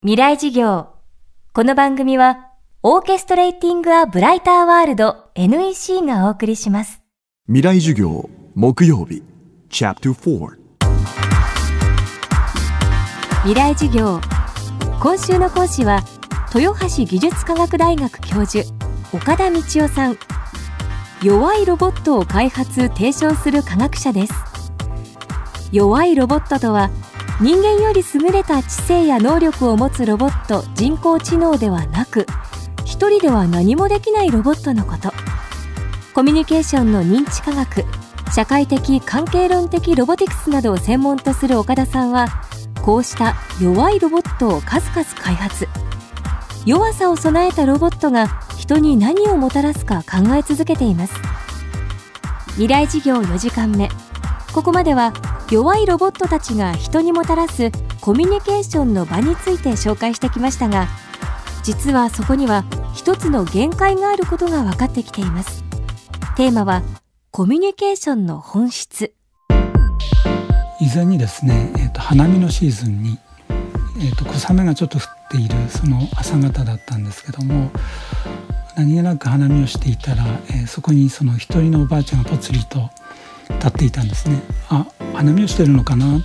未来事業。この番組はオーケストレーティング・ア・ブライター・ワールド NEC がお送りします。未来授業木曜日チャプター未来事業。今週の講師は豊橋技術科学大学教授岡田道夫さん。弱いロボットを開発提唱する科学者です。弱いロボットとは人間より優れた知性や能力を持つロボット人工知能ではなく一人では何もできないロボットのこと。コミュニケーションの認知科学社会的関係論的ロボティクスなどを専門とする岡田さんはこうした弱いロボットを数々開発。弱さを備えたロボットが人に何をもたらすか考え続けています。未来事業4時間目。ここまでは弱いロボットたちが人にもたらすコミュニケーションの場について紹介してきましたが実はそこには一つの限界があることが分かってきています。テーマはコミュニケーションの本質。以前にですね、えーと、花見のシーズンに、えーと、小雨がちょっと降っているその朝方だったんですけども何気なく花見をしていたら、えー、そこにその一人のおばあちゃんがぽつりと立っていたんですね。あ花見をしてるのかな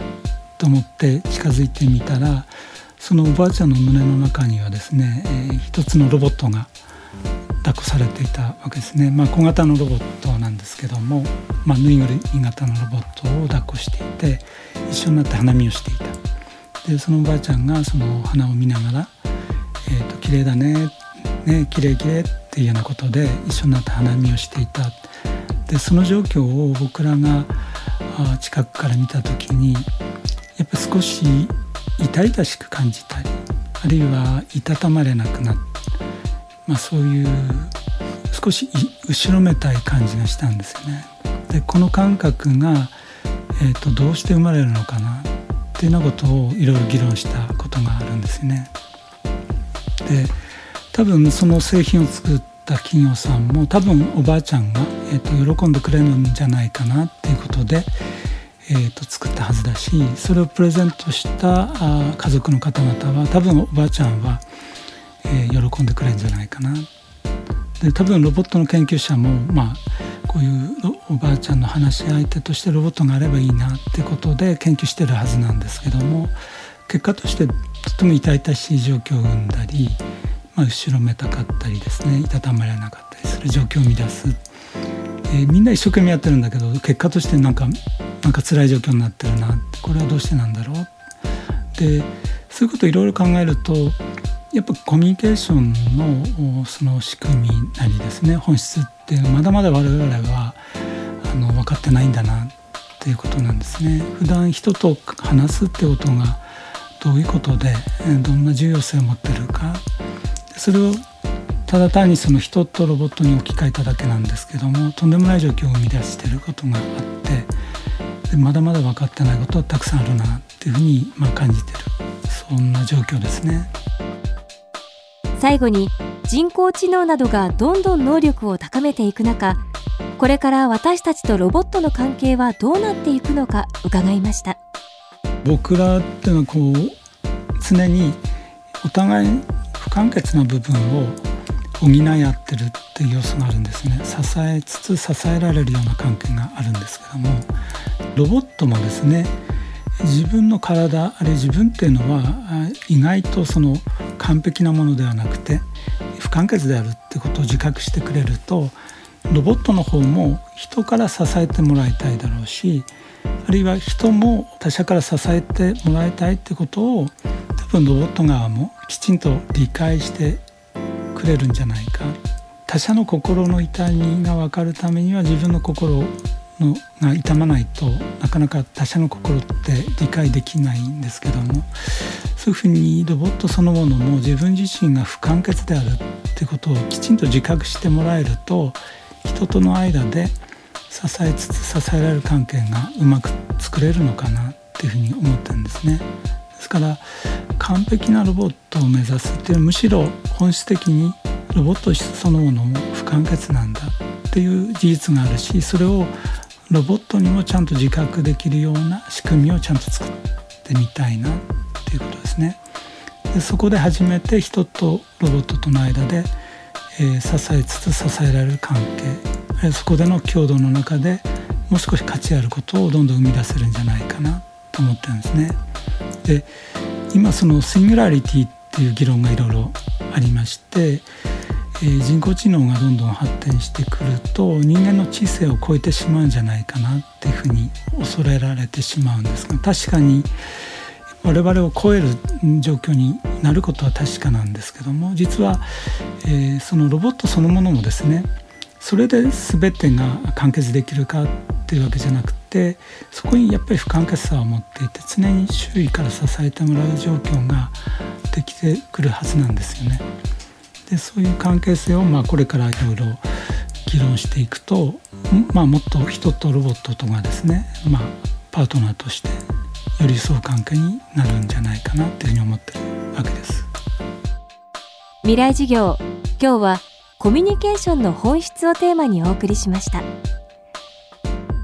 と思って近づいてみたらそのおばあちゃんの胸の中にはですね、えー、一つのロボットが抱っこされていたわけですね、まあ、小型のロボットなんですけども、まあ、ぬいぐるみ型のロボットを抱っこしていて一緒になって花見をしていた。でそのおばあちゃんがその花を見ながら「えーと、綺麗だねね綺麗綺麗っていうようなことで一緒になって花見をしていた。でその状況を僕らが近くから見た時にやっぱ少し痛々しく感じたりあるいはいたたまれなくなって、まあ、そういう少し後ろめたい感じがしたんですよね。でこの感覚が、えーと、どうして生まれるのかなっていうようなことをいろいろ議論したことがあるんですよね。で多分その製品を作った企業さんも多分おばあちゃんが、えーと、喜んでくれるんじゃないかなっていうことで、えーと、作ったはずだしそれをプレゼントしたあ家族の方々は多分おばあちゃんは、えー、喜んでくれるんじゃないかな。で多分ロボットの研究者もまあこういうおばあちゃんの話し相手としてロボットがあればいいなってことで研究してるはずなんですけども結果としてとても痛々しい状況を生んだりまあ、後ろめたかったりですねいたたまれなかったりする状況を生み出す、えー、みんな一生懸命やってるんだけど結果としてなんかなんか辛い状況になってるなこれはどうしてなんだろう？でそういうことをいろいろ考えるとやっぱコミュニケーションのその仕組みなりですね本質ってまだまだ我々はあの分かってないんだなっていうことなんですね。普段人と話すってことがどういうことでどんな重要性を持ってるか。それをただ単にその人とロボットに置き換えただけなんですけどもとんでもない状況を生み出していることがあってでまだまだ分かってないことはたくさんあるなっていうふうにまあ感じてるそんな状況ですね。最後に人工知能などがどんどん能力を高めていく中これから私たちとロボットの関係はどうなっていくのか伺いました僕らっていうのはこう常にお互い完結な部分を補い合ってるっていう要素があるんですね。支えつつ支えられるような関係があるんですけどもロボットもですね自分の体あれ自分っていうのは意外とその完璧なものではなくて不完結であるってことを自覚してくれるとロボットの方も人から支えてもらいたいだろうしあるいは人も他者から支えてもらいたいってことを多分ロボット側もきちんと理解してくれるんじゃないか他者の心の痛みが分かるためには自分の心のが痛まないとなかなか他者の心って理解できないんですけどもそういうふうにロボットそのものも自分自身が不完結であるってことをきちんと自覚してもらえると人との間で支えつつ支えられる関係がうまく作れるのかなっていうふうに思ってるんですね。ですから完璧なロボットを目指すっていうむしろ本質的にロボットそのものも不完結なんだっていう事実があるしそれをロボットにもちゃんと自覚できるような仕組みをちゃんと作ってみたいなっていうことですね。でそこで初めて人とロボットとの間で、えー、支えつつ支えられる関係そこでの共同の中でもう少し価値あることをどんどん生み出せるんじゃないかなと思ってるんですね。で今そのシングラリティっていう議論がいろいろありまして、えー、人工知能がどんどん発展してくると人間の知性を超えてしまうんじゃないかなっていうふうに恐れられてしまうんですが確かに我々を超える状況になることは確かなんですけども実は、えー、そのロボットそのものもですねそれで全てが完結できるかっていうわけじゃなくてそこにやっぱり不完結さを持っていて常に周囲から支えてもらう状況ができてくるはずなんですよね。でそういう関係性をまあこれからいろいろ議論していくと、まあ、もっと人とロボットとがですね、まあ、パートナーとして寄り添う関係になるんじゃないかなっていうふうに思ってるわけです未来授業今日はコミュニケーションの本質をテーマにお送りしました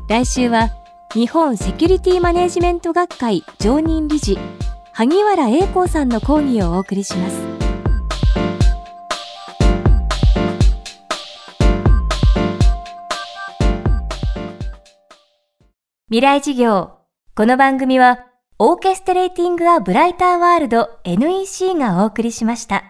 来週は日本セキュリティマネジメント学会常任理事萩原英光さんの講義をお送りします未来授業この番組はオーケストレーティング・ア・ブライター・ワールド NEC がお送りしました。